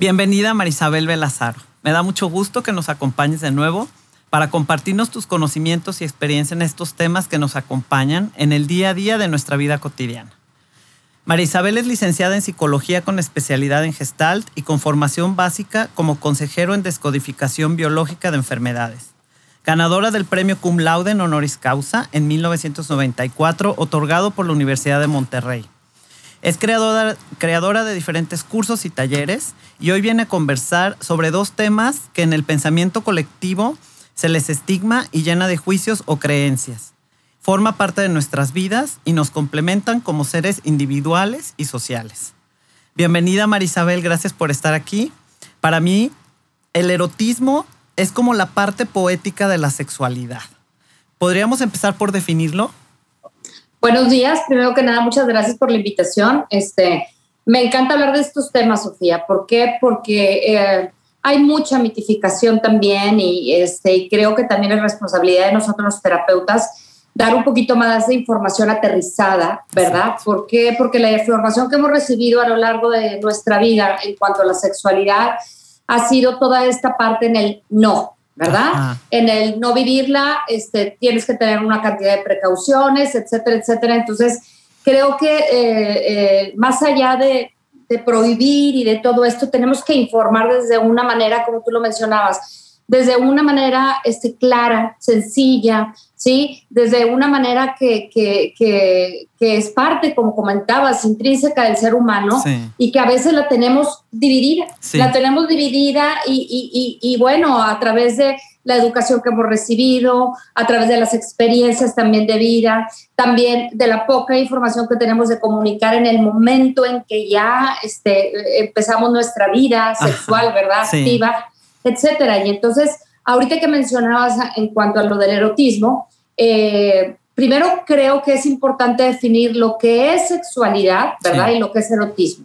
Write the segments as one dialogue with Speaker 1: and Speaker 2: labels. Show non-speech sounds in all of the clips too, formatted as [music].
Speaker 1: Bienvenida Marisabel Belazaro. Me da mucho gusto que nos acompañes de nuevo para compartirnos tus conocimientos y experiencia en estos temas que nos acompañan en el día a día de nuestra vida cotidiana. María Isabel es licenciada en psicología con especialidad en gestalt y con formación básica como consejero en descodificación biológica de enfermedades. Ganadora del premio Cum Laude en honoris causa en 1994, otorgado por la Universidad de Monterrey. Es creadora, de diferentes cursos y talleres y hoy viene a conversar sobre dos temas que en el pensamiento colectivo se les estigma y llena de juicios o creencias. Forma parte de nuestras vidas y nos complementan como seres individuales y sociales. Bienvenida Marisabel, gracias por estar aquí. Para mí, el erotismo es como la parte poética de la sexualidad. ¿Podríamos empezar por definirlo?
Speaker 2: Buenos días. Primero que nada, muchas gracias por la invitación. Este, me encanta hablar de estos temas, Sofía. ¿Por qué? Porque eh, hay mucha mitificación también y, este, creo que también es responsabilidad de nosotros los terapeutas dar un poquito más de información aterrizada, ¿verdad? ¿Por qué? Porque la información que hemos recibido a lo largo de nuestra vida en cuanto a la sexualidad ha sido toda esta parte en el no, ¿verdad? En el no vivirla, este, tienes que tener una cantidad de precauciones, etcétera, etcétera. Entonces, creo que eh, eh, más allá de, de, prohibir y de todo esto, tenemos que informar desde una manera, como tú lo mencionabas, desde una manera este, clara, sencilla, ¿sí? Desde una manera que, que, que, que, es parte, como comentabas, intrínseca del ser humano y que a veces la tenemos dividida. La tenemos dividida y, y, y, y, bueno, a través de la educación que hemos recibido, a través de las experiencias también de vida, también de la poca información que tenemos de comunicar en el momento en que ya este, empezamos nuestra vida sexual, ¿verdad? Activa, etcétera. Y entonces, ahorita que mencionabas en cuanto a lo del erotismo, eh, primero creo que es importante definir lo que es sexualidad, ¿verdad? Y lo que es erotismo.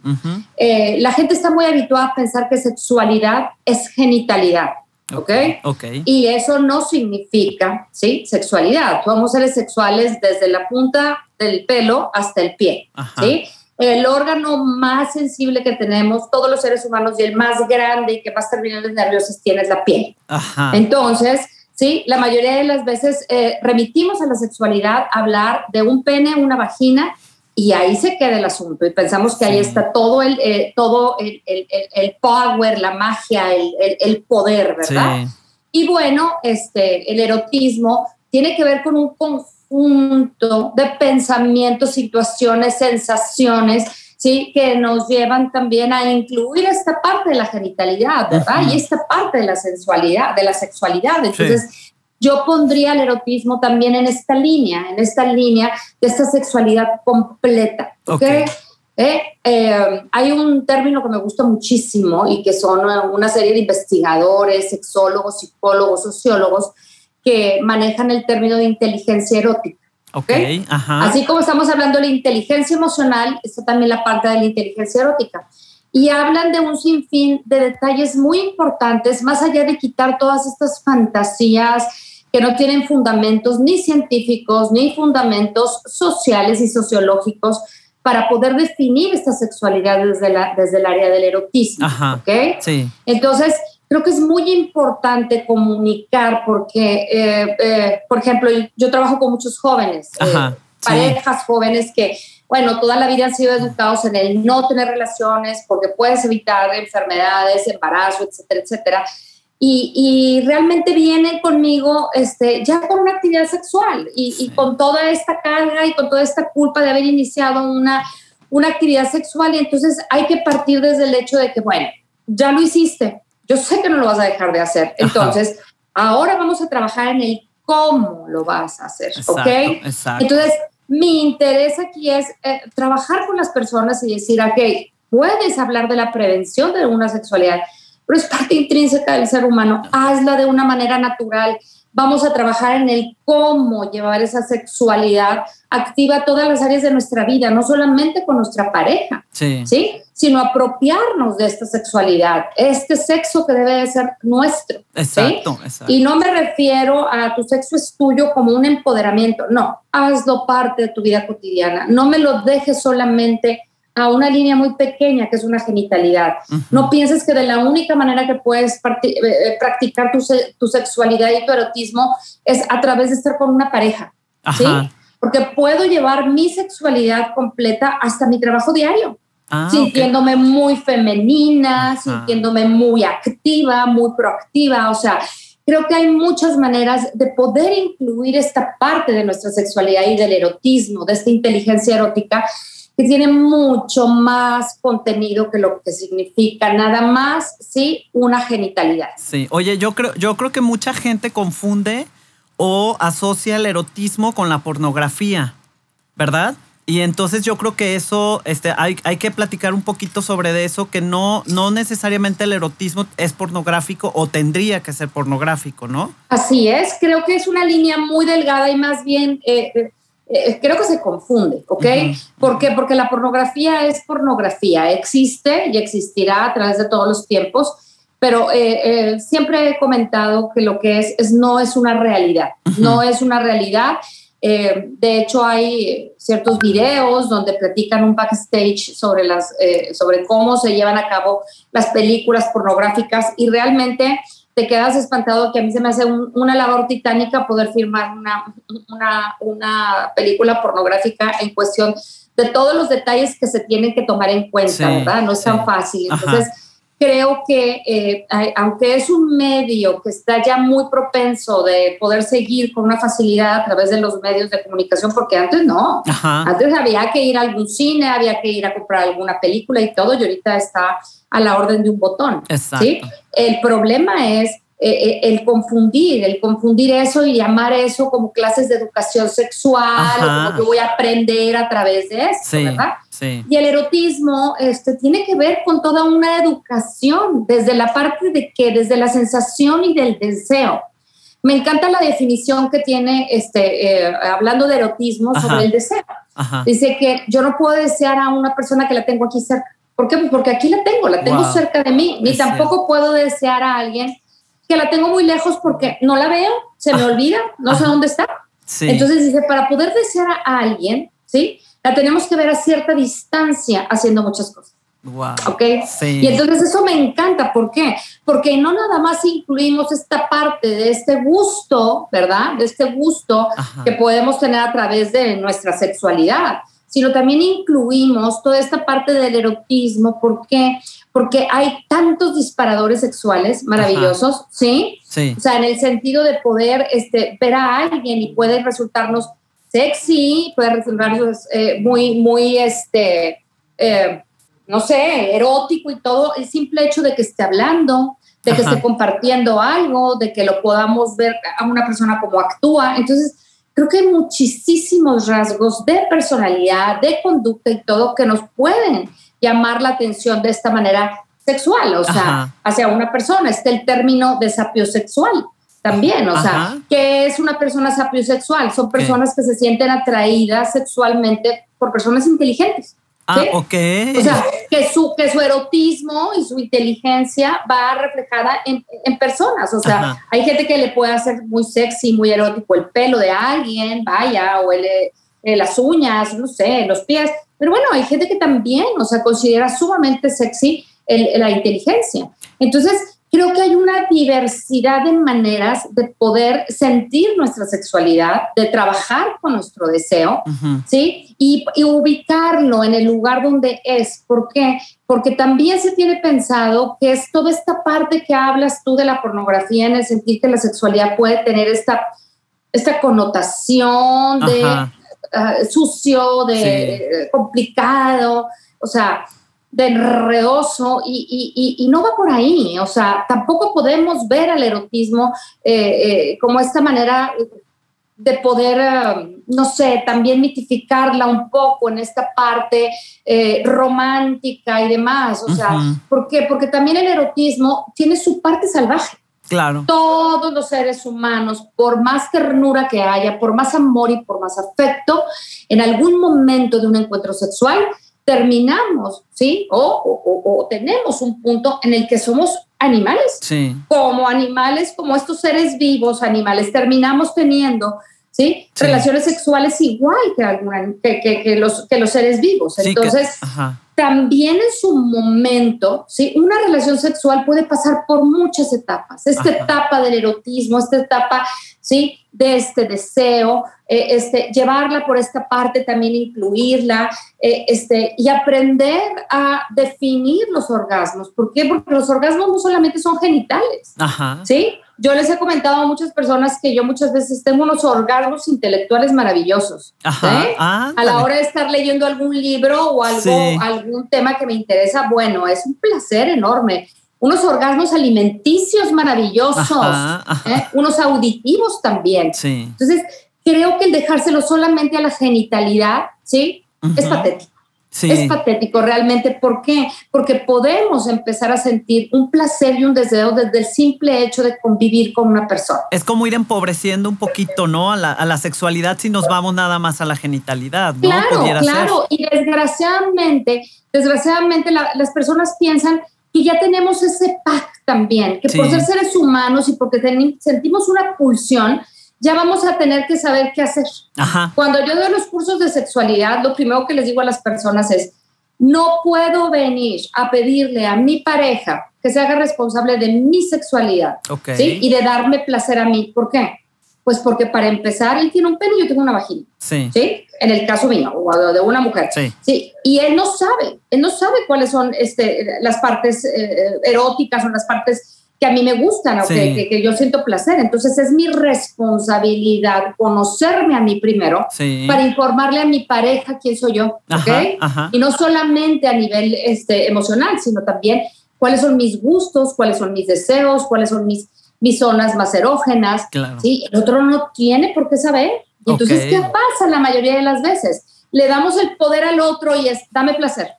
Speaker 2: Eh, la gente está muy habituada a pensar que sexualidad es genitalidad. ¿ok?
Speaker 1: okay.
Speaker 2: Y eso no significa, ¿sí? Sexualidad. Somos seres sexuales desde la punta del pelo hasta el pie, ¿sí? El órgano más sensible que tenemos, todos los seres humanos, y el más grande y que más terminales nerviosos tiene es la piel. Ajá. Entonces, ¿sí? La mayoría de las veces eh, remitimos a la sexualidad a hablar de un pene, una vagina, y ahí se queda el asunto. Y pensamos que ahí está todo el, eh, todo el, el, el, power, la magia, el, poder, ¿verdad? Y bueno, este, el erotismo tiene que ver con un conjunto de pensamientos, situaciones, sensaciones, ¿sí? Que nos llevan también a incluir esta parte de la genitalidad, ¿verdad? Y esta parte de la sensualidad, de la sexualidad. Entonces, yo pondría el erotismo también en esta línea, en esta línea de esta sexualidad completa, ¿ok? Eh, eh, hay un término que me gusta muchísimo y que son una serie de investigadores, sexólogos, psicólogos, sociólogos que manejan el término de inteligencia erótica.
Speaker 1: Okay, Ajá.
Speaker 2: Así como estamos hablando de la inteligencia emocional, está también la parte de la inteligencia erótica. Y hablan de un sinfín de detalles muy importantes, más allá de quitar todas estas fantasías que no tienen fundamentos ni científicos ni fundamentos sociales y sociológicos para poder definir esta sexualidad desde, la, desde el área del erotismo. Ajá,
Speaker 1: Sí.
Speaker 2: Entonces, creo que es muy importante comunicar porque, eh, eh, por ejemplo, yo trabajo con muchos jóvenes, eh, parejas jóvenes que, bueno, toda la vida han sido educados en el no tener relaciones porque puedes evitar enfermedades, embarazo, etcétera, etcétera. y, realmente vienen conmigo este, ya con una actividad sexual y, y, con toda esta carga y con toda esta culpa de haber iniciado una, una actividad sexual. Y entonces hay que partir desde el hecho de que, bueno, ya lo hiciste, yo sé que no lo vas a dejar de hacer, entonces ahora vamos a trabajar en el cómo lo vas a hacer, ¿ok? Entonces, mi interés aquí es eh, trabajar con las personas y decir, ok, puedes hablar de la prevención de una sexualidad, pero es parte intrínseca del ser humano, hazla de una manera natural, vamos a trabajar en el cómo llevar esa sexualidad activa a todas las áreas de nuestra vida, no solamente con nuestra pareja, sí. sino apropiarnos de esta sexualidad, este sexo que debe de ser nuestro. Exacto, exacto. Y no me refiero a tu sexo es tuyo como un empoderamiento, no, hazlo parte de tu vida cotidiana, no me lo dejes solamente a una línea muy pequeña que es una genitalidad. No pienses que de la única manera que puedes eh, eh, practicar tu, tu, sexualidad y tu erotismo es a través de estar con una pareja, ¿sí? Porque puedo llevar mi sexualidad completa hasta mi trabajo diario. Ah, sintiéndome muy femenina, sintiéndome muy activa, muy proactiva, o sea, creo que hay muchas maneras de poder incluir esta parte de nuestra sexualidad y del erotismo, de esta inteligencia erótica que tiene mucho más contenido que lo que significa nada más, sí, una genitalidad.
Speaker 1: Sí, oye, yo creo, yo creo que mucha gente confunde o asocia el erotismo con la pornografía, ¿verdad? Y entonces yo creo que eso, este, hay, hay que platicar un poquito sobre eso, que no, no necesariamente el erotismo es pornográfico o tendría que ser pornográfico, ¿no?
Speaker 2: Así es, creo que es una línea muy delgada y más bien eh, eh, creo que se confunde, ¿ok? ¿Por qué? Porque la pornografía es pornografía, existe y existirá a través de todos los tiempos, pero eh, eh, siempre he comentado que lo que es, es no es una realidad, no es una realidad. de hecho, hay ciertos videos donde platican un backstage sobre, las, sobre cómo se llevan a cabo las películas pornográficas y realmente te quedas espantado que a mí se me hace una labor titánica poder filmar una, una, una, película pornográfica en cuestión de todos los detalles que se tienen que tomar en cuenta, ¿verdad? No es tan fácil. Entonces, creo que eh, aunque es un medio que está ya muy propenso de poder seguir con una facilidad a través de los medios de comunicación, porque antes no, antes había que ir a algún cine, había que ir a comprar alguna película y todo, y ahorita está a la orden de un botón. ¿sí? El problema es eh, eh, el confundir, el confundir eso y llamar eso como clases de educación sexual, o como yo voy a aprender a través de eso, ¿verdad? Y el erotismo este, tiene que ver con toda una educación, desde la parte de que, desde la sensación y del deseo. Me encanta la definición que tiene, este, eh, hablando de erotismo, sobre el deseo. Dice que yo no puedo desear a una persona que la tengo aquí cerca. ¿Por qué? Pues porque aquí la tengo, la tengo cerca de mí. Ni tampoco puedo desear a alguien que la tengo muy lejos porque no la veo, se me olvida, no sé dónde está. Entonces dice, para poder desear a alguien, ¿sí? La tenemos que ver a cierta distancia haciendo muchas cosas. Wow. ¿Ok? Y entonces eso me encanta. ¿Por qué? Porque no nada más incluimos esta parte de este gusto, ¿verdad? De este gusto que podemos tener a través de nuestra sexualidad, sino también incluimos toda esta parte del erotismo. ¿Por qué? porque hay tantos disparadores sexuales maravillosos, ¿sí? ¿sí? O sea, en el sentido de poder este, ver a alguien y puede resultarnos sexy, puede resultarnos eh, muy, muy, este, eh, no sé, erótico y todo, el simple hecho de que esté hablando, de que esté compartiendo algo, de que lo podamos ver a una persona como actúa. Entonces, creo que hay muchísimos rasgos de personalidad, de conducta y todo que nos pueden llamar la atención de esta manera sexual, o sea, hacia una persona. Está el término de sapiosexual también, o sea, ¿qué es una persona sapiosexual? Son personas que se sienten atraídas sexualmente por personas inteligentes.
Speaker 1: Ah, ok.
Speaker 2: O sea, que su, que su erotismo y su inteligencia va reflejada en, en personas. O sea, hay gente que le puede hacer muy sexy, muy erótico el pelo de alguien, vaya, o el, eh, las uñas, no sé, los pies. Pero bueno, hay gente que también, o sea, considera sumamente sexy la inteligencia. Entonces, creo que hay una diversidad de maneras de poder sentir nuestra sexualidad, de trabajar con nuestro deseo, ¿sí? Y, ubicarlo en el lugar donde es. ¿Por qué? Porque también se tiene pensado que es toda esta parte que hablas tú de la pornografía en el sentir que la sexualidad puede tener esta, esta connotación de ah, sucio, de complicado, o sea, de enredoso y, no va por ahí. O sea, tampoco podemos ver al erotismo eh, eh, como esta manera de poder, eh, no sé, también mitificarla un poco en esta parte romántica y demás. O sea, ¿por qué? Porque también el erotismo tiene su parte salvaje.
Speaker 1: Claro.
Speaker 2: Todos los seres humanos, por más ternura que haya, por más amor y por más afecto, en algún momento de un encuentro sexual, terminamos, ¿sí? O, tenemos un punto en el que somos animales.
Speaker 1: Sí.
Speaker 2: Como animales, como estos seres vivos, animales, terminamos teniendo, ¿sí? Relaciones sexuales igual que, alguna, que, los, que los seres vivos. Entonces, también en su momento, ¿sí? Una relación sexual puede pasar por muchas etapas. Esta etapa del erotismo, esta etapa, ¿sí? De este deseo, eh, este, llevarla por esta parte, también incluirla eh, este, y aprender a definir los orgasmos. ¿Por qué? Porque los orgasmos no solamente son genitales, ¿sí? Yo les he comentado a muchas personas que yo muchas veces tengo unos orgasmos intelectuales maravillosos. a la hora de estar leyendo algún libro o algo, algún tema que me interesa, bueno, es un placer enorme unos orgasmos alimenticios maravillosos, ¿eh? unos auditivos también. Entonces, creo que el dejárselo solamente a la genitalidad, ¿sí? Es patético. Es patético realmente. ¿Por qué? Porque podemos empezar a sentir un placer y un deseo desde el simple hecho de convivir con una persona.
Speaker 1: Es como ir empobreciendo un poquito, ¿no? A la, sexualidad si nos vamos nada más a la genitalidad, ¿no?
Speaker 2: Claro, claro. Y desgraciadamente, desgraciadamente las personas piensan que ya tenemos ese pack también, que por ser seres humanos y porque sentimos una pulsión, ya vamos a tener que saber qué hacer. Cuando yo doy los cursos de sexualidad, lo primero que les digo a las personas es, no puedo venir a pedirle a mi pareja que se haga responsable de mi sexualidad y de darme placer a mí. ¿Por qué? Pues porque para empezar, él tiene un pene y yo tengo una vagina.
Speaker 1: Sí.
Speaker 2: En el caso mío, o de una mujer.
Speaker 1: Sí.
Speaker 2: Y él no sabe, él no sabe cuáles son este, las partes eh, eróticas o las partes que a mí me gustan o que, yo siento placer. Entonces es mi responsabilidad conocerme a mí primero para informarle a mi pareja quién soy yo. Y no solamente a nivel este, emocional, sino también cuáles son mis gustos, cuáles son mis deseos, cuáles son mis, mis zonas más erógenas. ¿sí? El otro no tiene por qué saber. entonces, ¿qué pasa la mayoría de las veces? Le damos el poder al otro y es, dame placer,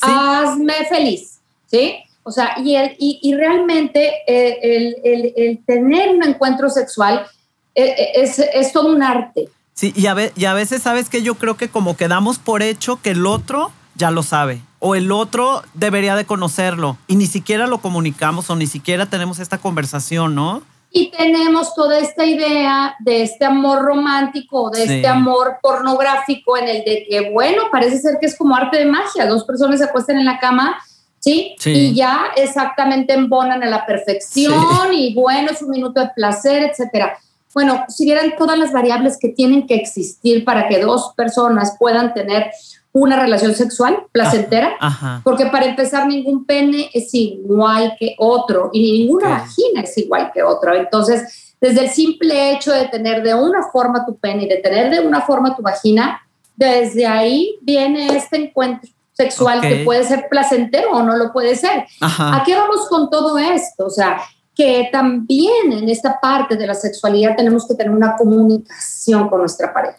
Speaker 2: hazme feliz, ¿sí? O sea, y, el, y, realmente eh, el, el, tener un encuentro sexual eh, eh, es, es, todo un arte.
Speaker 1: Sí, y a, y a veces sabes que yo creo que como quedamos por hecho que el otro ya lo sabe o el otro debería de conocerlo y ni siquiera lo comunicamos o ni siquiera tenemos esta conversación, ¿no?
Speaker 2: Y tenemos toda esta idea de este amor romántico, de este amor pornográfico en el de que, bueno, parece ser que es como arte de magia, dos personas se acuestan en la cama ¿sí? Y ya exactamente embonan a la perfección y bueno, es un minuto de placer, etcétera. Bueno, si vieran todas las variables que tienen que existir para que dos personas puedan tener una relación sexual placentera, porque para empezar ningún pene es igual que otro y ninguna vagina es igual que otro. Entonces, desde el simple hecho de tener de una forma tu pene y de tener de una forma tu vagina, desde ahí viene este encuentro sexual que puede ser placentero o no lo puede ser. ¿A qué vamos con todo esto? O sea, que también en esta parte de la sexualidad tenemos que tener una comunicación con nuestra pareja.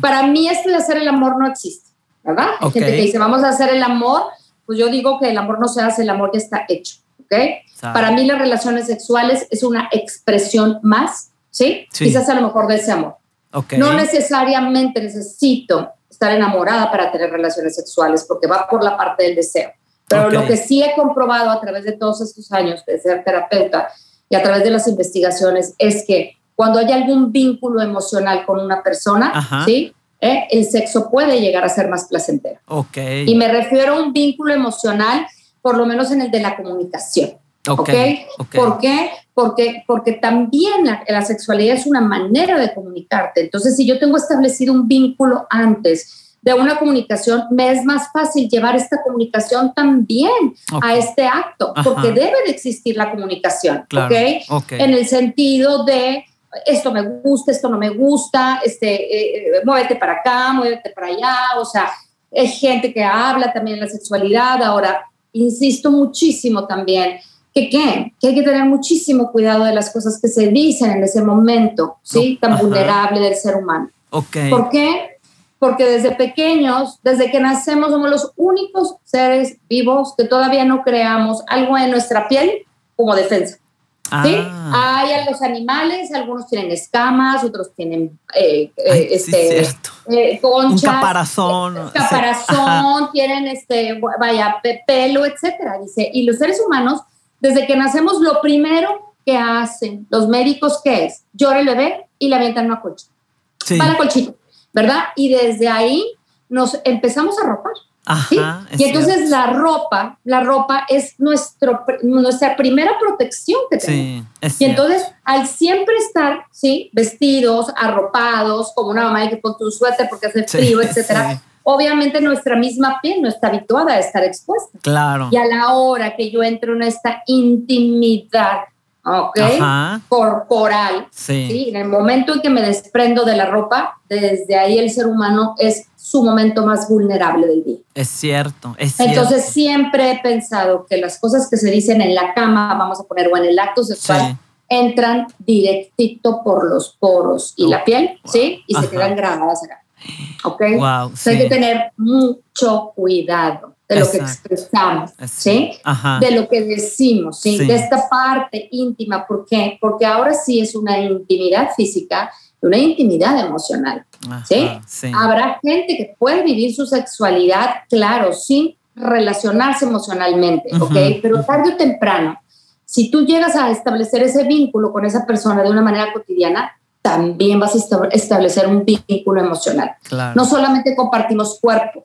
Speaker 2: Para mí esto de hacer el amor no existe, ¿verdad? Hay gente que dice, vamos a hacer el amor, pues yo digo que el amor no se hace, el amor ya está hecho, ¿ok? Para mí las relaciones sexuales es una expresión más, ¿sí? Quizás a lo mejor de ese amor. No necesariamente necesito estar enamorada para tener relaciones sexuales, porque va por la parte del deseo. Pero lo que sí he comprobado a través de todos estos años de ser terapeuta y a través de las investigaciones es que cuando hay algún vínculo emocional con una persona, ¿sí? ¿Eh? el sexo puede llegar a ser más placentero.
Speaker 1: Okay.
Speaker 2: Y me refiero a un vínculo emocional, por lo menos en el de la comunicación. ¿Ok?
Speaker 1: Ok, ok.
Speaker 2: ¿Por qué? Porque, porque también la, la sexualidad es una manera de comunicarte. Entonces, si yo tengo establecido un vínculo antes de una comunicación, me es más fácil llevar esta comunicación también
Speaker 1: Ok.
Speaker 2: a este acto,
Speaker 1: Ajá.
Speaker 2: porque debe de existir la comunicación,
Speaker 1: Claro,
Speaker 2: ¿ok?
Speaker 1: ok.
Speaker 2: En el sentido de esto me gusta, esto no me gusta, este, eh, eh, muévete para acá, muévete para allá, o sea, es gente que habla también de la sexualidad. Ahora, insisto muchísimo también que, ¿qué? que hay que tener muchísimo cuidado de las cosas que se dicen en ese momento, ¿sí? Tan
Speaker 1: Ajá.
Speaker 2: vulnerable del ser humano.
Speaker 1: Ok.
Speaker 2: ¿Por qué? Porque desde pequeños, desde que nacemos, somos los únicos seres vivos que todavía no creamos algo en nuestra piel como defensa. ¿sí?
Speaker 1: Ah,
Speaker 2: Hay a los animales, algunos tienen escamas, otros tienen eh, eh,
Speaker 1: ay, sí,
Speaker 2: este,
Speaker 1: cierto.
Speaker 2: eh,
Speaker 1: Un
Speaker 2: conchas,
Speaker 1: caparazón. sí. Ajá.
Speaker 2: caparazón, tienen este, vaya, pe- pelo, etcétera. Dice, y los seres humanos, desde que nacemos, lo primero que hacen los médicos, ¿qué es? Llora el bebé y le avientan una colcha.
Speaker 1: Sí.
Speaker 2: Va la colchita, ¿verdad? Y desde ahí nos empezamos a ropar. Y entonces
Speaker 1: cierto.
Speaker 2: la ropa, la ropa es nuestro, nuestra primera protección que tenemos.
Speaker 1: Sí,
Speaker 2: Y
Speaker 1: cierto.
Speaker 2: entonces, al siempre estar, ¿sí? Vestidos, arropados, como una mamá que pon tu suéter porque hace frío, etcétera. Obviamente nuestra misma piel no está habituada a estar expuesta.
Speaker 1: Claro.
Speaker 2: Y a la hora que yo entro en esta intimidad, ¿ok?
Speaker 1: Ajá.
Speaker 2: Corporal,
Speaker 1: Sí.
Speaker 2: ¿sí? En el momento en que me desprendo de la ropa, desde ahí el ser humano es su momento más vulnerable del día.
Speaker 1: Es cierto. Es cierto.
Speaker 2: Entonces siempre he pensado que las cosas que se dicen en la cama, vamos a poner, o en el acto sexual,
Speaker 1: Sí.
Speaker 2: entran directito por los poros y
Speaker 1: Oh,
Speaker 2: la piel,
Speaker 1: wow.
Speaker 2: ¿sí? Y
Speaker 1: Ajá.
Speaker 2: se quedan grabadas acá. ¿Ok?
Speaker 1: Wow.
Speaker 2: Sea, hay
Speaker 1: sí.
Speaker 2: que tener mucho cuidado de lo que
Speaker 1: Exacto.
Speaker 2: expresamos,
Speaker 1: Es-
Speaker 2: ¿sí?
Speaker 1: Ajá.
Speaker 2: De lo que decimos, ¿sí?
Speaker 1: Sí.
Speaker 2: De esta parte íntima. ¿Por qué? Porque ahora sí es una intimidad física y una intimidad emocional.
Speaker 1: Ajá,
Speaker 2: ¿sí?
Speaker 1: sí.
Speaker 2: Habrá gente que puede vivir su sexualidad, claro, sin relacionarse emocionalmente, ¿ok?
Speaker 1: Ujú,
Speaker 2: Pero tarde o temprano, si tú llegas a establecer ese vínculo con esa persona de una manera cotidiana, también vas a esta- establecer un vínculo emocional.
Speaker 1: Claro.
Speaker 2: No solamente compartimos cuerpo,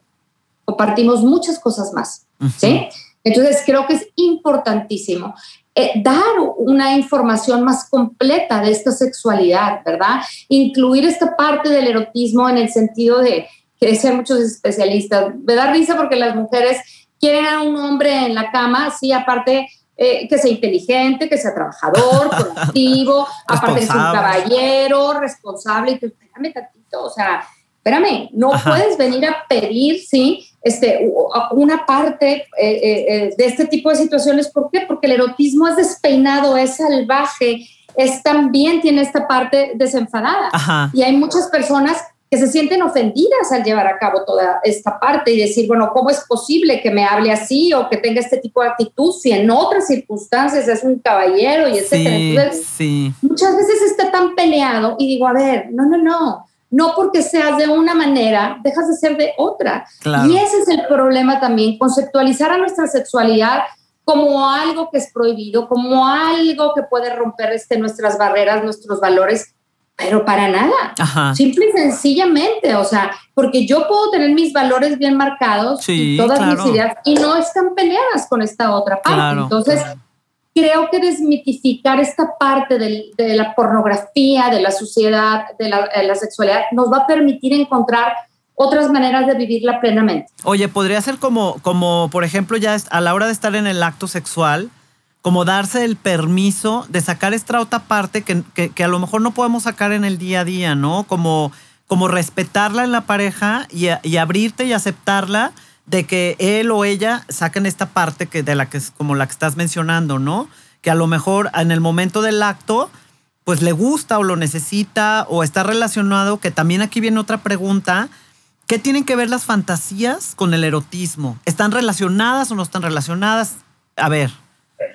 Speaker 2: compartimos muchas cosas más. ¿sí? Entonces creo que es importantísimo eh, dar una información más completa de esta sexualidad, ¿verdad? Incluir esta parte del erotismo en el sentido de que dicen muchos especialistas. Me da risa porque las mujeres quieren a un hombre en la cama, sí, aparte eh, que sea inteligente, que sea trabajador, [laughs] proactivo, aparte sea un caballero, responsable. Y tú, espérame tantito, o sea, espérame, no
Speaker 1: Ajá.
Speaker 2: puedes venir a pedir, sí, este, una parte eh, eh, eh, de este tipo de situaciones. ¿Por qué? Porque el erotismo es despeinado, es salvaje, es también tiene esta parte desenfadada.
Speaker 1: Ajá.
Speaker 2: Y hay muchas personas que se sienten ofendidas al llevar a cabo toda esta parte y decir, bueno, ¿cómo es posible que me hable así o que tenga este tipo de actitud si en otras circunstancias es un caballero y etcétera?
Speaker 1: Sí,
Speaker 2: Entonces,
Speaker 1: sí.
Speaker 2: muchas veces está tan peleado y digo, a ver, no, no, no, no porque seas de una manera, dejas de ser de otra.
Speaker 1: Claro.
Speaker 2: Y ese es el problema también, conceptualizar a nuestra sexualidad como algo que es prohibido, como algo que puede romper este, nuestras barreras, nuestros valores, pero para nada.
Speaker 1: Ajá.
Speaker 2: Simple y sencillamente, o sea, porque yo puedo tener mis valores bien marcados
Speaker 1: Sí,
Speaker 2: y todas
Speaker 1: claro.
Speaker 2: mis ideas y no están peleadas con esta otra parte.
Speaker 1: Claro.
Speaker 2: Entonces,
Speaker 1: claro.
Speaker 2: creo que desmitificar esta parte del- de la pornografía, de la sociedad, de la, de la sexualidad, nos va a permitir encontrar otras maneras de vivirla plenamente.
Speaker 1: Oye, podría ser como, como, por ejemplo, ya a la hora de estar en el acto sexual, como darse el permiso de sacar esta otra parte que, que- a lo mejor no podemos sacar en el día a día, ¿no? Como, como respetarla en la pareja y, y abrirte y aceptarla de que él o ella saquen esta parte que de la que es como la que estás mencionando, ¿no? Que a lo mejor en el momento del acto, pues le gusta o lo necesita o está relacionado, que también aquí viene otra pregunta. ¿Qué tienen que ver las fantasías con el erotismo? ¿Están relacionadas o no están relacionadas? A ver.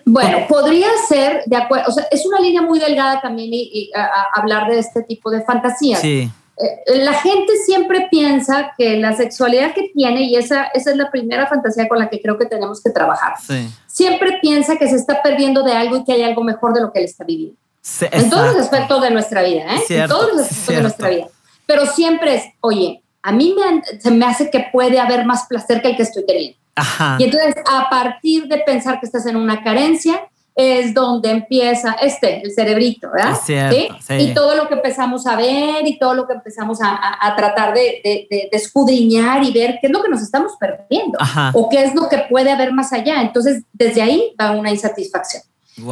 Speaker 2: Bueno, podría ser de acuerdo, o sea, es una línea muy delgada también y, y, a- a hablar de este tipo de fantasías.
Speaker 1: Sí.
Speaker 2: Eh, la gente siempre piensa que la sexualidad que tiene, y esa, esa es la primera fantasía con la que creo que tenemos que trabajar,
Speaker 1: Sí.
Speaker 2: siempre piensa que se está perdiendo de algo y que hay algo mejor de lo que él está viviendo.
Speaker 1: Sí,
Speaker 2: En todos los aspectos de nuestra vida, ¿eh?
Speaker 1: Cierto,
Speaker 2: en todos los aspectos de nuestra
Speaker 1: cierto.
Speaker 2: vida. Pero siempre es, oye, a mí me, se me hace que puede haber más placer que el que estoy teniendo.
Speaker 1: Ajá.
Speaker 2: Y entonces, a partir de pensar que estás en una carencia, es donde empieza este, el cerebrito, ¿verdad?
Speaker 1: ¿Sí?
Speaker 2: Y todo lo que empezamos a ver y todo lo que empezamos a, tratar de, de, escudriñar y ver qué es lo que nos estamos perdiendo o qué es lo que puede haber más allá. Entonces, desde ahí va una insatisfacción.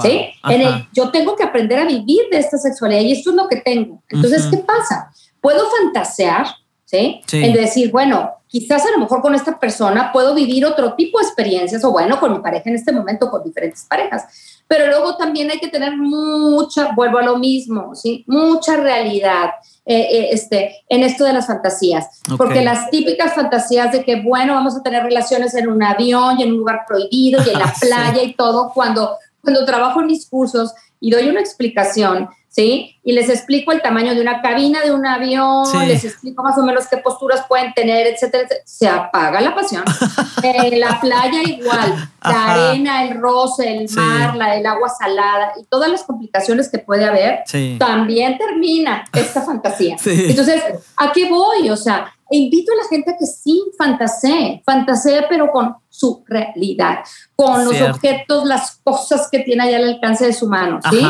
Speaker 2: ¿sí? En el, yo tengo que aprender a vivir de esta sexualidad y esto es lo que tengo. Entonces, ¿qué pasa? Puedo fantasear, ¿sí? En decir, bueno, quizás a lo mejor con esta persona puedo vivir otro tipo de experiencias o bueno, con mi pareja en este momento, con diferentes parejas. Pero luego también hay que tener mucha, vuelvo a lo mismo, ¿sí? Mucha realidad eh, eh, este, en esto de las fantasías. Porque las típicas fantasías de que, bueno, vamos a tener relaciones en un avión y en un lugar prohibido y en la [laughs] playa y todo, cuando, cuando trabajo en mis cursos y doy una explicación, ¿sí? Y les explico el tamaño de una cabina de un avión, les explico más o menos qué posturas pueden tener, etcétera, Se apaga la pasión. [laughs] en la playa igual, la arena, el roce, el mar, la, el agua salada y todas las complicaciones que puede haber, también termina esta [laughs] fantasía. Entonces, ¿a qué voy? O sea, invito a la gente a que sí fantasee, fantasee pero con su realidad, con los objetos, las cosas que tiene allá al alcance de su mano, ¿sí?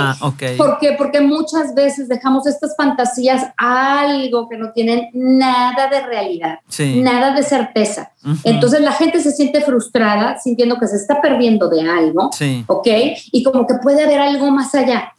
Speaker 2: ¿Por qué? Porque muchas veces dejamos estas fantasías algo que no tienen nada de realidad, nada de certeza. Entonces la gente se siente frustrada sintiendo que se está perdiendo de algo, ¿ok? Y como que puede haber algo más allá.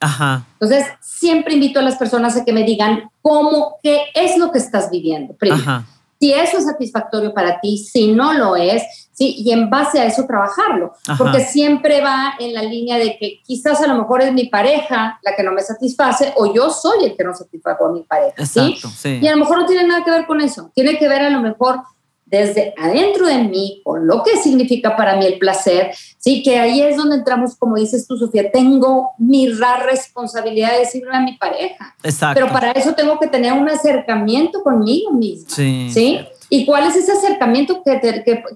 Speaker 2: Entonces siempre invito a las personas a que me digan cómo, qué es lo que estás viviendo. Primero si eso es satisfactorio para ti, si no lo es, ¿sí? y en base a eso trabajarlo, porque siempre va en la línea de que quizás a lo mejor es mi pareja la que no me satisface o yo soy el que no satisfago a mi pareja, ¿sí? Y a lo mejor no tiene nada que ver con eso, tiene que ver a lo mejor desde adentro de mí, con lo que significa para mí el placer, sí, que ahí es donde entramos, como dices tú, Sofía, tengo mi responsabilidad de decirle a mi pareja.
Speaker 1: Exacto.
Speaker 2: Pero para eso tengo que tener un acercamiento conmigo mismo.
Speaker 1: Sí.
Speaker 2: ¿sí? ¿Y cuál es ese acercamiento que,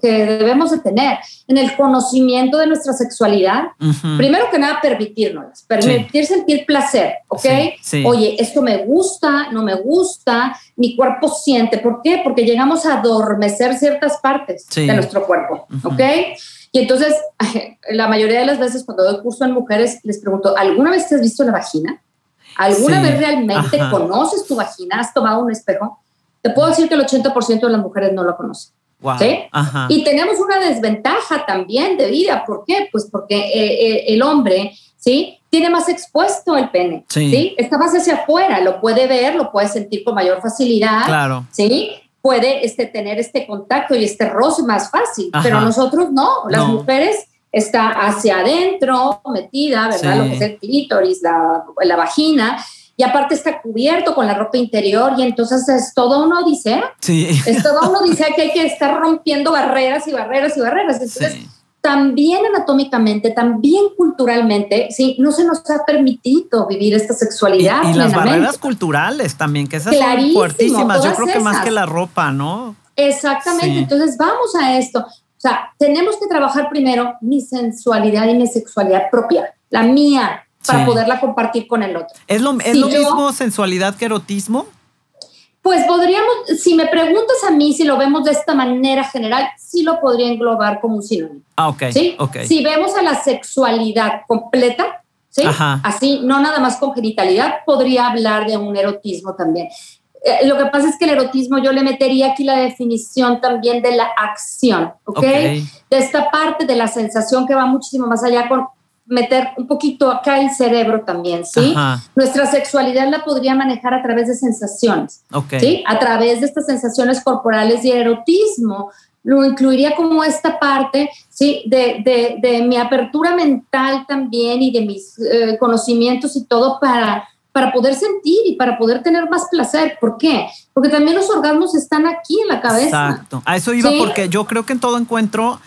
Speaker 2: que, debemos de tener? En el conocimiento de nuestra sexualidad. Primero que nada, permitirnos, permitir sentir placer, ¿ok? Oye, esto me gusta, no me gusta, mi cuerpo siente. ¿Por qué? Porque llegamos a adormecer ciertas partes de nuestro cuerpo, ¿ok? Y entonces, [laughs] la mayoría de las veces cuando doy curso en mujeres, les pregunto, ¿alguna vez te has visto la vagina? ¿Alguna vez realmente conoces tu vagina? ¿Has tomado un espejo? Te puedo decir que el 80% de las mujeres no lo conocen. ¿sí? Y tenemos una desventaja también de vida. ¿Por qué? Pues porque eh, eh, el hombre, ¿sí? Tiene más expuesto el pene, sí. Está más hacia afuera, lo puede ver, lo puede sentir con mayor facilidad,
Speaker 1: claro.
Speaker 2: ¿sí? Puede este, tener este contacto y este roce más fácil, pero nosotros no, las mujeres está hacia adentro, metida, ¿verdad? Lo que es el clítoris, la, la vagina, y aparte está cubierto con la ropa interior y entonces es todo uno dice
Speaker 1: Sí.
Speaker 2: Es todo uno dice que hay que estar rompiendo barreras y barreras y barreras. Entonces, también anatómicamente, también culturalmente, sí, no se nos ha permitido vivir esta sexualidad.
Speaker 1: Y, las barreras culturales también, que esas son fuertísimas. Yo creo que más que la ropa, ¿no?
Speaker 2: Exactamente. Entonces, vamos a esto. O sea, tenemos que trabajar primero mi sensualidad y mi sexualidad propia, la mía, para poderla compartir con el otro.
Speaker 1: ¿Es lo, es lo mismo sensualidad que erotismo?
Speaker 2: Pues podríamos, si me preguntas a mí si lo vemos de esta manera general, sí lo podría englobar como un sinónimo.
Speaker 1: Ah, ok.
Speaker 2: ¿sí?
Speaker 1: okay.
Speaker 2: Si vemos a la sexualidad completa, ¿sí? Así, no nada más con genitalidad, podría hablar de un erotismo también. Eh, lo que pasa es que el erotismo yo le metería aquí la definición también de la acción, ¿ok? De esta parte de la sensación que va muchísimo más allá con meter un poquito acá el cerebro también, ¿sí? Nuestra sexualidad la podría manejar a través de sensaciones, ¿sí? A través de estas sensaciones corporales y erotismo. Lo incluiría como esta parte, ¿sí? De, de, de mi apertura mental también y de mis eh, conocimientos y todo para, para poder sentir y para poder tener más placer. ¿Por qué? Porque también los orgasmos están aquí en la cabeza.
Speaker 1: Exacto. A eso iba porque yo creo que en todo encuentro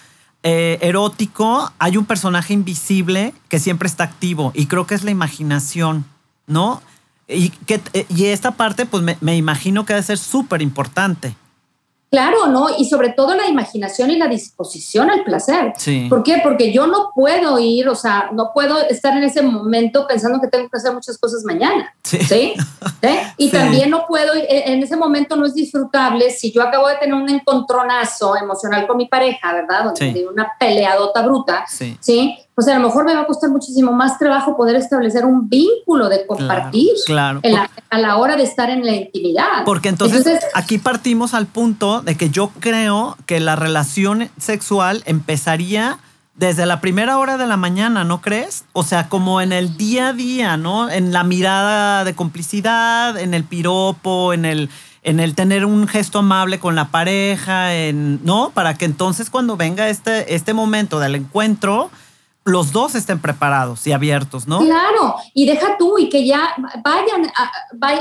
Speaker 1: eh, erótico hay un personaje invisible que siempre está activo y creo que es la imaginación, ¿no? Y, que, eh, y esta parte, pues me, imagino que debe ser súper importante.
Speaker 2: Claro, ¿no? Y sobre todo la imaginación y la disposición al placer.
Speaker 1: Sí.
Speaker 2: ¿Por qué? Porque yo no puedo ir, o sea, no puedo estar en ese momento pensando que tengo que hacer muchas cosas mañana. Sí. ¿Sí? [laughs] Y también no puedo, e, en ese momento no es disfrutable si yo acabo de tener un encontronazo emocional con mi pareja, ¿verdad? Donde sí. una peleadota bruta, ¿sí? Pues a lo mejor me va a costar muchísimo más trabajo poder establecer un vínculo de compartir
Speaker 1: claro,
Speaker 2: a la hora de estar en la intimidad.
Speaker 1: Porque entonces, entonces aquí partimos al punto de que yo creo que la relación sexual empezaría desde la primera hora de la mañana, ¿no crees? O sea, como en el día a día, ¿no? En la mirada de complicidad, en el piropo, en el, en el tener un gesto amable con la pareja, en, ¿no? Para que entonces cuando venga este, este momento del encuentro, los dos estén preparados y abiertos, ¿no?
Speaker 2: Claro, y deja tú y que ya vayan,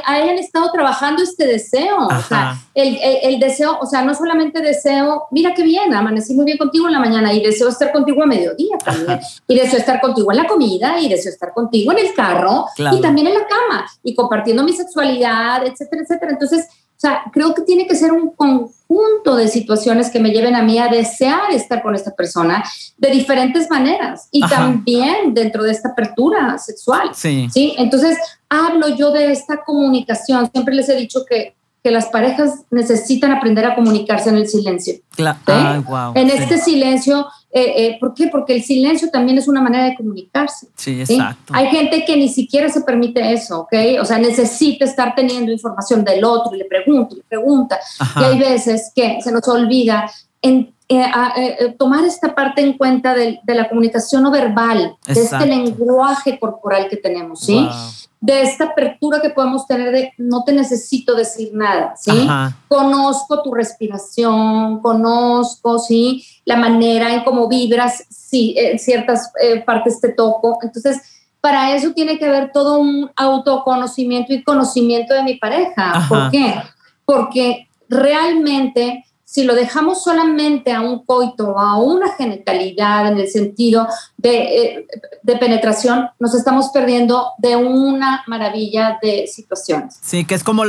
Speaker 2: hayan estado trabajando este deseo, o sea, el, el, deseo, o sea, no solamente deseo, mira qué bien, amanecí muy bien contigo en la mañana y deseo estar contigo a mediodía también, y deseo estar contigo en la comida y deseo estar contigo en el carro y también en la cama y compartiendo mi sexualidad, etcétera, etcétera. Entonces, o sea, creo que tiene que ser un conjunto de situaciones que me lleven a mí a desear estar con esta persona de diferentes maneras y también dentro de esta apertura sexual.
Speaker 1: Sí.
Speaker 2: sí. Entonces, hablo yo de esta comunicación. Siempre les he dicho que que las parejas necesitan aprender a comunicarse en el silencio.
Speaker 1: Claro.
Speaker 2: en este silencio, eh, eh, ¿por qué? Porque el silencio también es una manera de comunicarse.
Speaker 1: Sí, exacto.
Speaker 2: Hay gente que ni siquiera se permite eso, ¿ok? O sea, necesita estar teniendo información del otro y le pregunta y le pregunta. Y hay veces que se nos olvida en, eh, tomar esta parte en cuenta de, la comunicación no verbal, de este lenguaje corporal que tenemos, ¿sí? de esta apertura que podemos tener de no te necesito decir nada, ¿sí? Conozco tu respiración, conozco, ¿sí? La manera en cómo vibras, si en ciertas eh, partes te toco. Entonces, para eso tiene que haber todo un autoconocimiento y conocimiento de mi pareja. ¿Por qué? Porque realmente si lo dejamos solamente a un coito o a una genitalidad en el sentido eh, de, penetración, nos estamos perdiendo de una maravilla de situaciones.
Speaker 1: Sí, que es como,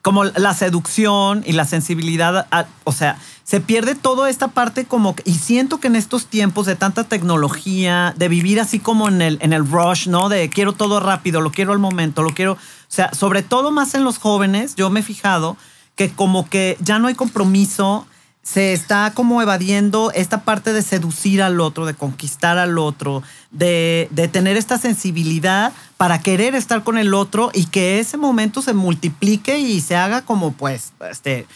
Speaker 1: como la seducción y la sensibilidad, o sea, se pierde toda esta parte como, y siento que en estos tiempos de tanta tecnología, de vivir así como en el, en el rush, ¿no? De quiero todo rápido, lo quiero al momento, lo quiero, o sea, sobre todo más en los jóvenes, yo me he fijado que como que ya no hay compromiso, se está como evadiendo esta parte de seducir al otro, de conquistar al otro, de, tener esta sensibilidad para querer estar con el otro y que ese momento se multiplique y se haga como pues este,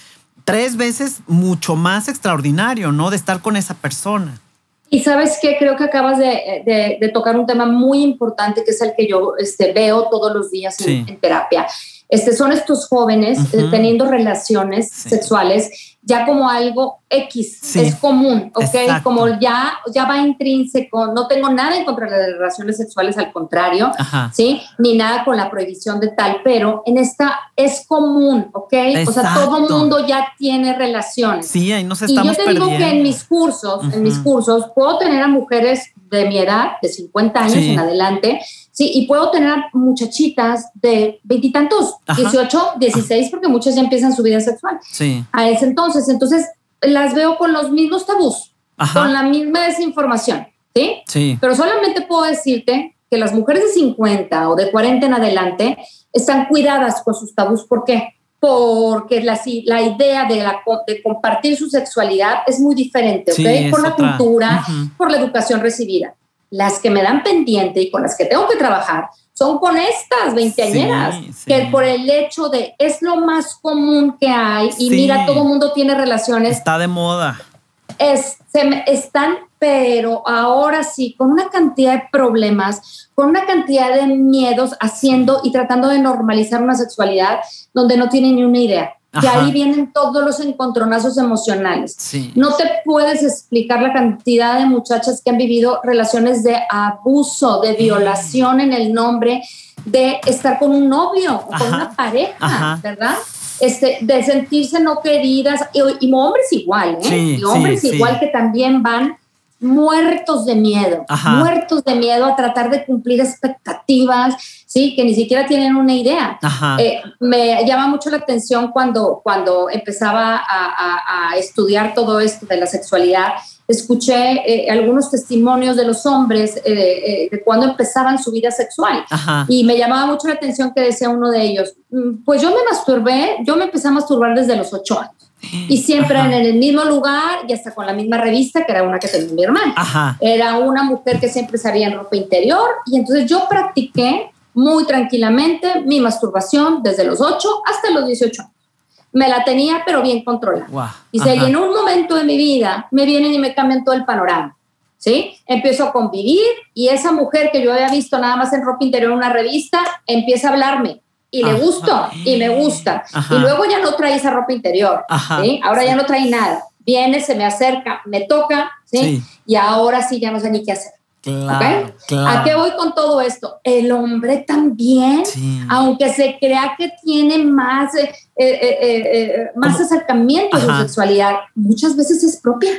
Speaker 1: tres veces mucho más extraordinario, ¿no? De estar con esa persona.
Speaker 2: Y sabes qué, creo que acabas de, tocar un tema muy importante que es el que yo este, veo todos los días en, en terapia este, son estos jóvenes eh, teniendo relaciones sexuales ya como algo X, es común, ¿ok? Como ya, ya va intrínseco, no tengo nada en contra de las relaciones sexuales, al contrario, ¿sí? Ni nada con la prohibición de tal, pero en esta es común, ¿ok? O sea, todo el mundo ya tiene relaciones.
Speaker 1: Sí, ahí nos estamos
Speaker 2: Y yo te digo que en mis cursos, en mis cursos, puedo tener a mujeres de mi edad, de 50 años en adelante, Sí, y puedo tener muchachitas de veintitantos, 18, 16, porque muchas ya empiezan su vida sexual.
Speaker 1: Sí.
Speaker 2: A ese entonces. Entonces, las veo con los mismos tabús, con la misma desinformación. ¿sí?
Speaker 1: Sí.
Speaker 2: Pero solamente puedo decirte que las mujeres de 50 o de 40 en adelante están cuidadas con sus tabús. ¿Por qué? Porque la, la idea de, la, de compartir su sexualidad es muy diferente, ¿ok? Por la cultura, por la educación recibida las que me dan pendiente y con las que tengo que trabajar son con estas veinteañeras, que por el hecho de es lo más común que hay y mira, todo el mundo tiene relaciones.
Speaker 1: Está de moda.
Speaker 2: Es, se están, pero ahora sí, con una cantidad de problemas, con una cantidad de miedos, haciendo y tratando de normalizar una sexualidad donde no tienen ni una idea. Y ahí vienen todos los encontronazos emocionales. No te puedes explicar la cantidad de muchachas que han vivido relaciones de abuso, de violación en el nombre de estar con un novio o con una pareja, ¿verdad? Este, de sentirse no queridas, y, hombres igual, ¿eh? y hombres igual que también van muertos de miedo, muertos de miedo a tratar de cumplir expectativas, sí, que ni siquiera tienen una idea. Eh, me llama mucho la atención cuando, cuando empezaba a, estudiar todo esto de la sexualidad, escuché eh, algunos testimonios de los hombres eh, eh, de cuando empezaban su vida sexual. Y me llamaba mucho la atención que decía uno de ellos, mm, pues yo me masturbé, yo me empecé a masturbar desde los ocho años. Y siempre en el mismo lugar y hasta con la misma revista que era una que tenía mi hermana. Era una mujer que siempre salía en ropa interior y entonces yo practiqué muy tranquilamente mi masturbación desde los 8 hasta los 18 años. Me la tenía, pero bien controlada. Y si en un momento de mi vida me vienen y me cambian todo el panorama. ¿Sí? Empiezo a convivir y esa mujer que yo había visto nada más en ropa interior en una revista empieza a hablarme y le gusto y me gusta. Y luego ya no trae esa ropa interior. ¿sí? Ahora ya no trae nada. Viene, se me acerca, me toca, ¿sí? Y ahora sí ya no sé ni qué hacer.
Speaker 1: Claro,
Speaker 2: ¿A qué voy con todo esto? El hombre también, aunque se crea que tiene más, eh, eh, eh, más acercamiento a su sexualidad, muchas veces es propia.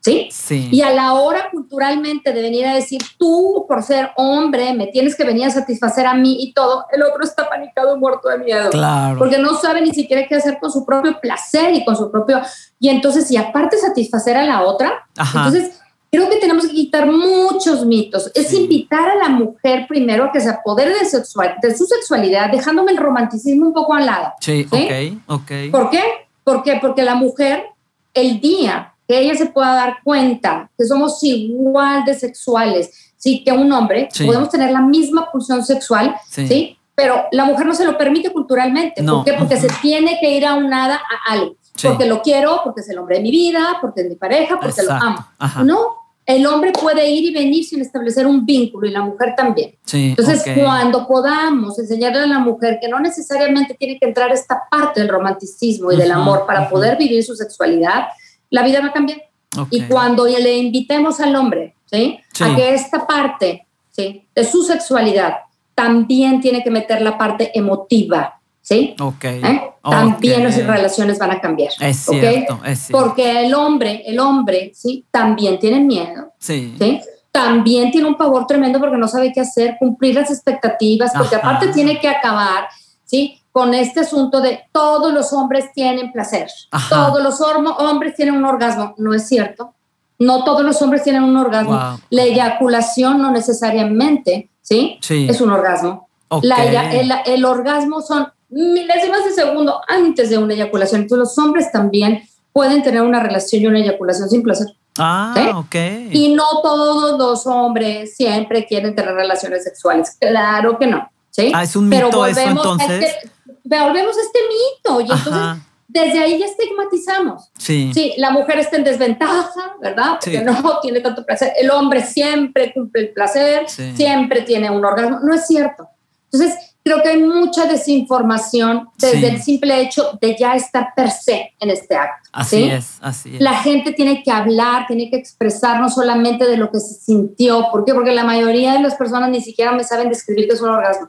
Speaker 2: ¿Sí?
Speaker 1: ¿sí?
Speaker 2: Y a la hora culturalmente de venir a decir, tú por ser hombre me tienes que venir a satisfacer a mí y todo, el otro está panicado, muerto de miedo.
Speaker 1: Claro.
Speaker 2: Porque no sabe ni siquiera qué hacer con su propio placer y con su propio... Y entonces, y aparte satisfacer a la otra, entonces creo que tenemos que quitar muchos mitos. Es invitar a la mujer primero a que se apodere de, sexual, de su sexualidad, dejándome el romanticismo un poco al lado.
Speaker 1: Sí, ok, ok.
Speaker 2: ¿Por qué? ¿Por qué? Porque la mujer, el día que ella se pueda dar cuenta que somos igual de sexuales, sí, que un hombre, podemos tener la misma pulsión sexual, sí. Pero la mujer no se lo permite culturalmente. ¿Por qué? Porque se tiene que ir a un nada a algo. Porque lo quiero, porque es el hombre de mi vida, porque es mi pareja, porque lo amo. No, el hombre puede ir y venir sin establecer un vínculo y la mujer también. Entonces, cuando podamos enseñarle a la mujer que no necesariamente tiene que entrar esta parte del romanticismo y del amor para poder vivir su sexualidad, la vida va a cambiar. Y cuando le invitemos al hombre ¿sí? a que esta parte ¿sí? de su sexualidad también tiene que meter la parte emotiva, ¿sí?
Speaker 1: ¿Eh?
Speaker 2: También las relaciones van a cambiar.
Speaker 1: Es cierto, es
Speaker 2: cierto. Porque el hombre, el hombre, ¿sí? También tiene miedo.
Speaker 1: Sí.
Speaker 2: ¿sí? También tiene un pavor tremendo porque no sabe qué hacer, cumplir las expectativas, porque aparte tiene que acabar, ¿sí? Con este asunto de todos los hombres tienen placer, todos los hombres tienen un orgasmo. No es cierto. No todos los hombres tienen un orgasmo. La eyaculación no necesariamente, ¿sí?
Speaker 1: sí.
Speaker 2: Es un orgasmo. el orgasmo son milésimas de segundo antes de una eyaculación. Entonces los hombres también pueden tener una relación y una eyaculación sin placer.
Speaker 1: Ah, ok.
Speaker 2: Y no todos los hombres siempre quieren tener relaciones sexuales. Claro que no. ¿sí?
Speaker 1: Ah, es un mito Pero volvemos eso entonces. A
Speaker 2: este, volvemos a este mito y entonces desde ahí ya estigmatizamos.
Speaker 1: Sí.
Speaker 2: Sí, la mujer está en desventaja, ¿verdad? Porque no [laughs] tiene tanto placer. El hombre siempre cumple el placer, siempre tiene un orgasmo. No es cierto. Entonces, creo que hay mucha desinformación desde el simple hecho de ya estar per se en este acto.
Speaker 1: Así es, así es.
Speaker 2: La gente tiene que hablar, tiene que expresar no solamente de lo que se sintió. ¿Por qué? Porque la mayoría de las personas ni siquiera me saben describir qué es un orgasmo.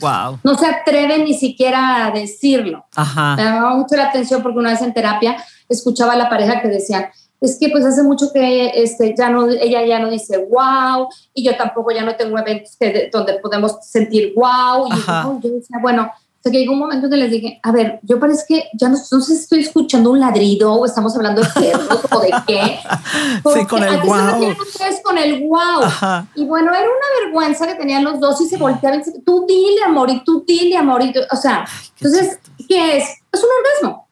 Speaker 1: Wow.
Speaker 2: No se atreven ni siquiera a decirlo.
Speaker 1: Ajá.
Speaker 2: Me llamaba mucho la atención porque una vez en terapia escuchaba a la pareja que decían, es que pues hace mucho que este, ya no, ella ya no dice wow y yo tampoco ya no tengo eventos que, donde podemos sentir wow. Y yo, decía, bueno, o que llegó un momento que les dije, a ver, yo parece que ya no, sé si estoy escuchando un ladrido o estamos hablando de perros o de qué. [laughs]
Speaker 1: sí, con el wow.
Speaker 2: con el wow. Y bueno, era una vergüenza que tenían los dos y se volteaban y decían, tú dile amor y tú dile amor. Y o sea, entonces, ¿qué es? Es un orgasmo.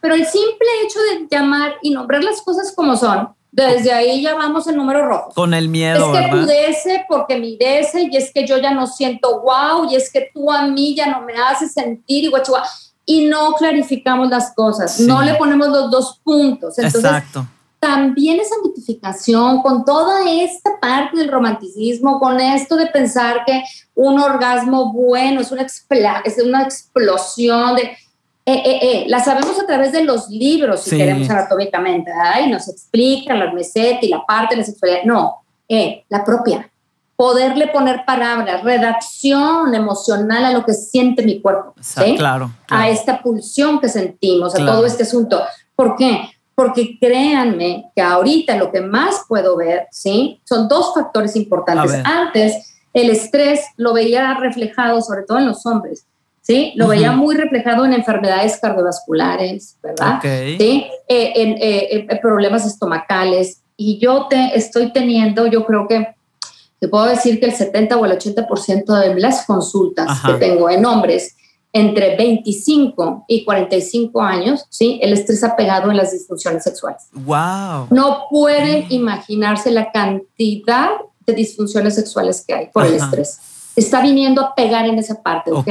Speaker 2: Pero el simple hecho de llamar y nombrar las cosas como son, desde ahí ya vamos en número rojo.
Speaker 1: Con el miedo.
Speaker 2: Es que pudece porque mi y es que yo ya no siento wow y es que tú a mí ya no me haces sentir y Y no clarificamos las cosas, no le ponemos los dos puntos. Entonces,
Speaker 1: Exacto.
Speaker 2: También esa mitificación con toda esta parte del romanticismo, con esto de pensar que un orgasmo bueno es una, es una explosión de eh, eh, eh, la sabemos a través de los libros, si queremos anatómicamente. Ay, nos explican la meseta y la parte de la sexualidad. No, la propia. Poderle poner palabras, redacción emocional a lo que siente mi cuerpo.
Speaker 1: Claro,
Speaker 2: A esta pulsión que sentimos, a todo este asunto. ¿Por qué? Porque créanme que ahorita lo que más puedo ver, ¿sí? Son dos factores importantes. Antes, el estrés lo veía reflejado sobre todo en los hombres ¿sí? Lo veía muy reflejado en enfermedades cardiovasculares, ¿verdad? ¿Sí? Eh, en, eh, en, problemas estomacales, y yo te estoy teniendo, yo creo que te puedo decir que el 70 o el 80% de las consultas que tengo en hombres entre 25 y 45 años, ¿sí? El estrés ha pegado en las disfunciones sexuales.
Speaker 1: ¡Wow!
Speaker 2: No pueden imaginarse la cantidad de disfunciones sexuales que hay por el estrés. Está viniendo a pegar en esa parte, ¿ok?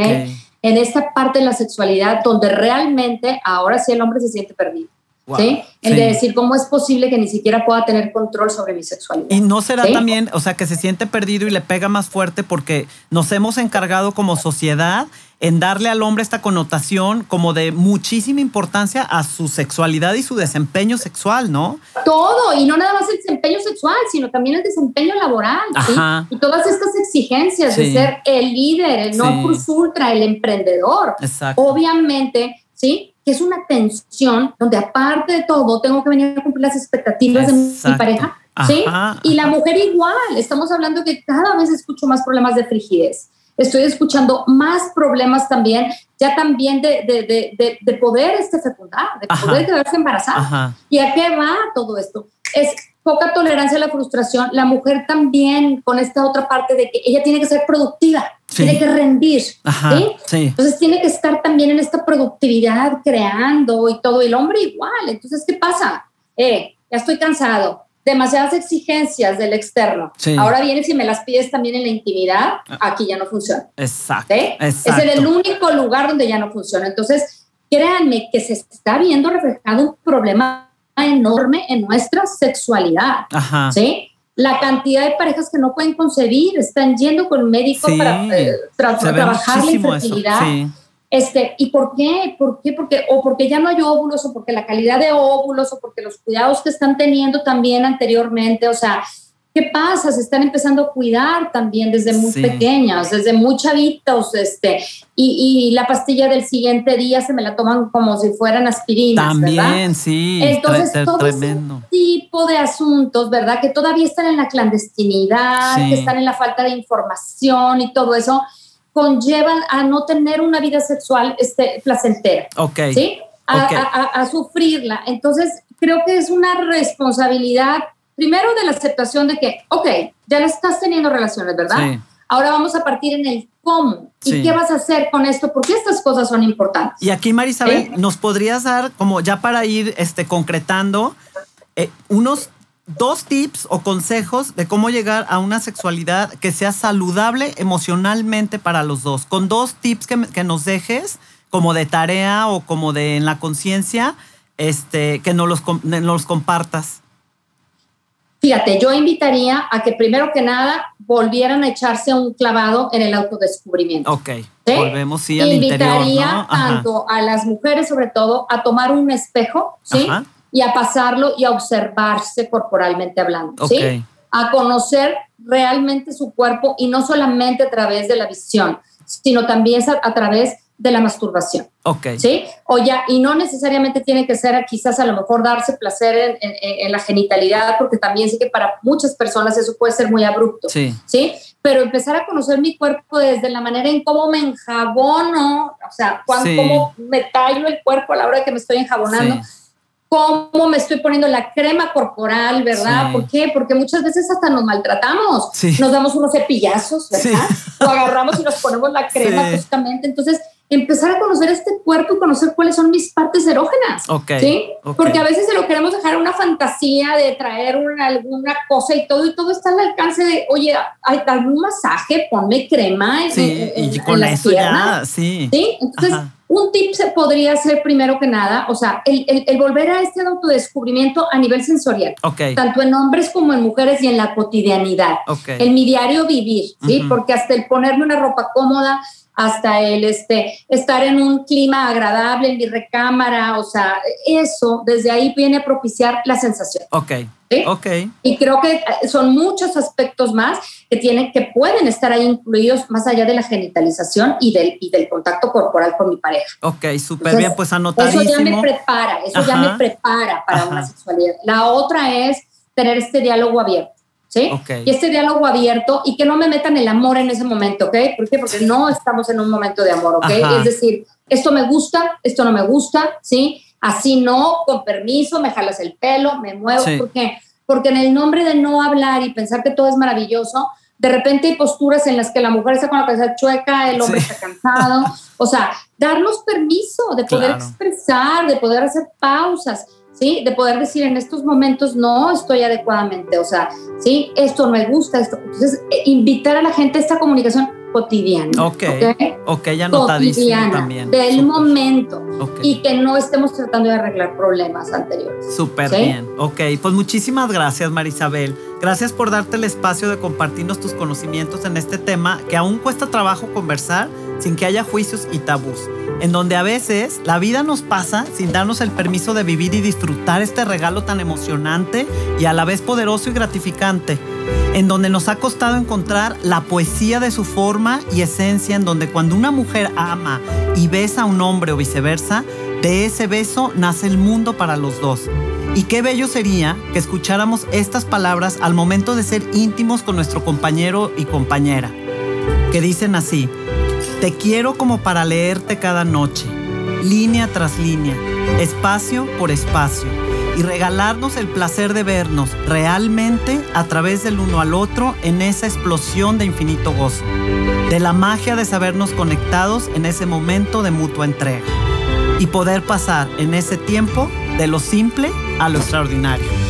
Speaker 2: En esta parte de la sexualidad donde realmente ahora sí el hombre se siente perdido. ¿Sí? El de decir cómo es posible que ni siquiera pueda tener control sobre mi sexualidad.
Speaker 1: Y no será también, o sea, que se siente perdido y le pega más fuerte porque nos hemos encargado como sociedad en darle al hombre esta connotación como de muchísima importancia a su sexualidad y su desempeño sexual, ¿no?
Speaker 2: Todo, y no nada más el desempeño sexual, sino también el desempeño laboral. ¿sí? Y todas estas exigencias de ser el líder, el no plus ultra, el emprendedor. Exacto. Obviamente, ¿sí? Que es una tensión donde aparte de todo tengo que venir a cumplir las expectativas de mi pareja, ¿sí? Y la mujer igual, estamos hablando que cada vez escucho más problemas de frigidez, estoy escuchando más problemas también, ya también de, de, de, de poder este fecundar, de poder quedarse embarazada. ¿Y a qué va todo esto? Es poca tolerancia a la frustración, la mujer también con esta otra parte de que ella tiene que ser productiva, tiene que rendir, ¿sí? Entonces tiene que estar también en esta productividad creando y todo, el hombre igual, entonces ¿qué pasa? Eh, ya estoy cansado, demasiadas exigencias del externo. Ahora vienes y me las pides también en la intimidad, aquí ya no funciona.
Speaker 1: Exacto,
Speaker 2: Es el único lugar donde ya no funciona. Entonces, créanme que se está viendo reflejado un problema enorme en nuestra sexualidad. ¿sí? La cantidad de parejas que no pueden concebir están yendo con médicos para eh, trabajar la infertilidad. Este, ¿Y por qué? ¿Por qué? Porque, o porque ya no hay óvulos, o porque la calidad de óvulos, o porque los cuidados que están teniendo también anteriormente, o sea, ¿Qué pasa? Se están empezando a cuidar también desde muy pequeños, desde muy chavitos, este, y, la pastilla del siguiente día se me la toman como si fueran aspirinas,
Speaker 1: También, sí.
Speaker 2: Entonces, todo tremendo. ese tipo de asuntos, ¿verdad? Que todavía están en la clandestinidad, que están en la falta de información y todo eso, conllevan a no tener una vida sexual este, placentera.
Speaker 1: Ok.
Speaker 2: ¿Sí? a sufrirla. Entonces, creo que es una responsabilidad primero de la aceptación de que, ok, ya no estás teniendo relaciones, ¿verdad? Sí. Ahora vamos a partir en el cómo y qué vas a hacer con esto, porque estas cosas son importantes.
Speaker 1: Y aquí, Marisabel, ¿Eh? ¿nos podrías dar, como ya para ir este, concretando, eh, unos dos tips o consejos de cómo llegar a una sexualidad que sea saludable emocionalmente para los dos? Con dos tips que, que nos dejes, como de tarea o como de en la conciencia, este, que nos los, nos los compartas.
Speaker 2: Fíjate, yo invitaría a que primero que nada volvieran a echarse un clavado en el autodescubrimiento.
Speaker 1: Ok, volvemos sí al
Speaker 2: Invitaría tanto a las mujeres sobre todo a tomar un espejo, ¿sí? Y a pasarlo y a observarse corporalmente hablando, ¿sí? A conocer realmente su cuerpo y no solamente a través de la visión, sino también a, a través de la masturbación.
Speaker 1: Ok.
Speaker 2: ¿Sí? O ya, y no necesariamente tiene que ser quizás a lo mejor darse placer en, la genitalidad, porque también sé que para muchas personas eso puede ser muy abrupto.
Speaker 1: Sí.
Speaker 2: ¿Sí? Pero empezar a conocer mi cuerpo desde la manera en cómo me enjabono, o sea, cuando, cómo me tallo el cuerpo a la hora que me estoy enjabonando. cómo me estoy poniendo la crema corporal, ¿verdad? ¿Por qué? Porque muchas veces hasta nos maltratamos. Nos damos unos cepillazos, ¿verdad? O agarramos y nos ponemos la crema justamente. Entonces, empezar a conocer este cuerpo y conocer cuáles son mis partes erógenas. ¿sí? Porque a veces se lo queremos dejar una fantasía de traer una, alguna cosa y todo, y todo está al alcance de, oye, hay algún masaje, ponme crema.
Speaker 1: Sí, y con eso ya, sí.
Speaker 2: ¿sí? Entonces, un tip se podría ser primero que nada, o sea, el, el, volver a este autodescubrimiento a nivel sensorial, tanto en hombres como en mujeres y en la cotidianidad, en mi diario vivir, ¿sí? Porque hasta el ponerme una ropa cómoda, hasta el este, estar en un clima agradable en mi recámara, o sea, eso desde ahí viene a propiciar la sensación.
Speaker 1: Ok. Ok.
Speaker 2: Y creo que eh, son muchos aspectos más que tienen, que pueden estar ahí incluidos más allá de la genitalización y del, y del contacto corporal con mi pareja.
Speaker 1: Ok, súper bien, pues anotadísimo.
Speaker 2: Eso ya me prepara, eso ya me prepara para una sexualidad. La otra es tener este diálogo abierto. ¿sí? Y este diálogo abierto y que no me metan el amor en ese momento, ¿ok? ¿Por qué? Porque no estamos en un momento de amor, ¿ok? Es decir, esto me gusta, esto no me gusta, ¿sí? Así no, con permiso, me jalas el pelo, me muevo, porque porque en el nombre de no hablar y pensar que todo es maravilloso, de repente hay posturas en las que la mujer está con la cabeza chueca, el hombre está cansado. O sea, darnos permiso de poder expresar, de poder hacer pausas, ¿sí? De poder decir en estos momentos no estoy adecuadamente, o sea, ¿sí? Esto no me gusta, esto. Entonces, eh, invitar a la gente a esta comunicación cotidiana.
Speaker 1: Ok, ok, ya cotidiana, también.
Speaker 2: Del momento. Y que no estemos tratando de arreglar problemas anteriores.
Speaker 1: Súper bien. Ok, pues muchísimas gracias, Marisabel. Gracias por darte el espacio de compartirnos tus conocimientos en este tema que aún cuesta trabajo conversar sin que haya juicios y tabús, en donde a veces la vida nos pasa sin darnos el permiso de vivir y disfrutar este regalo tan emocionante y a la vez poderoso y gratificante, en donde nos ha costado encontrar la poesía de su forma y esencia, en donde cuando una mujer ama y besa a un hombre o viceversa, de ese beso nace el mundo para los dos. Y qué bello sería que escucháramos estas palabras al momento de ser íntimos con nuestro compañero y compañera, que dicen así, te quiero como para leerte cada noche, línea tras línea, espacio por espacio, y regalarnos el placer de vernos realmente a través del uno al otro en esa explosión de infinito gozo, de la magia de sabernos conectados en ese momento de mutua entrega y poder pasar en ese tiempo de lo simple a lo extraordinario.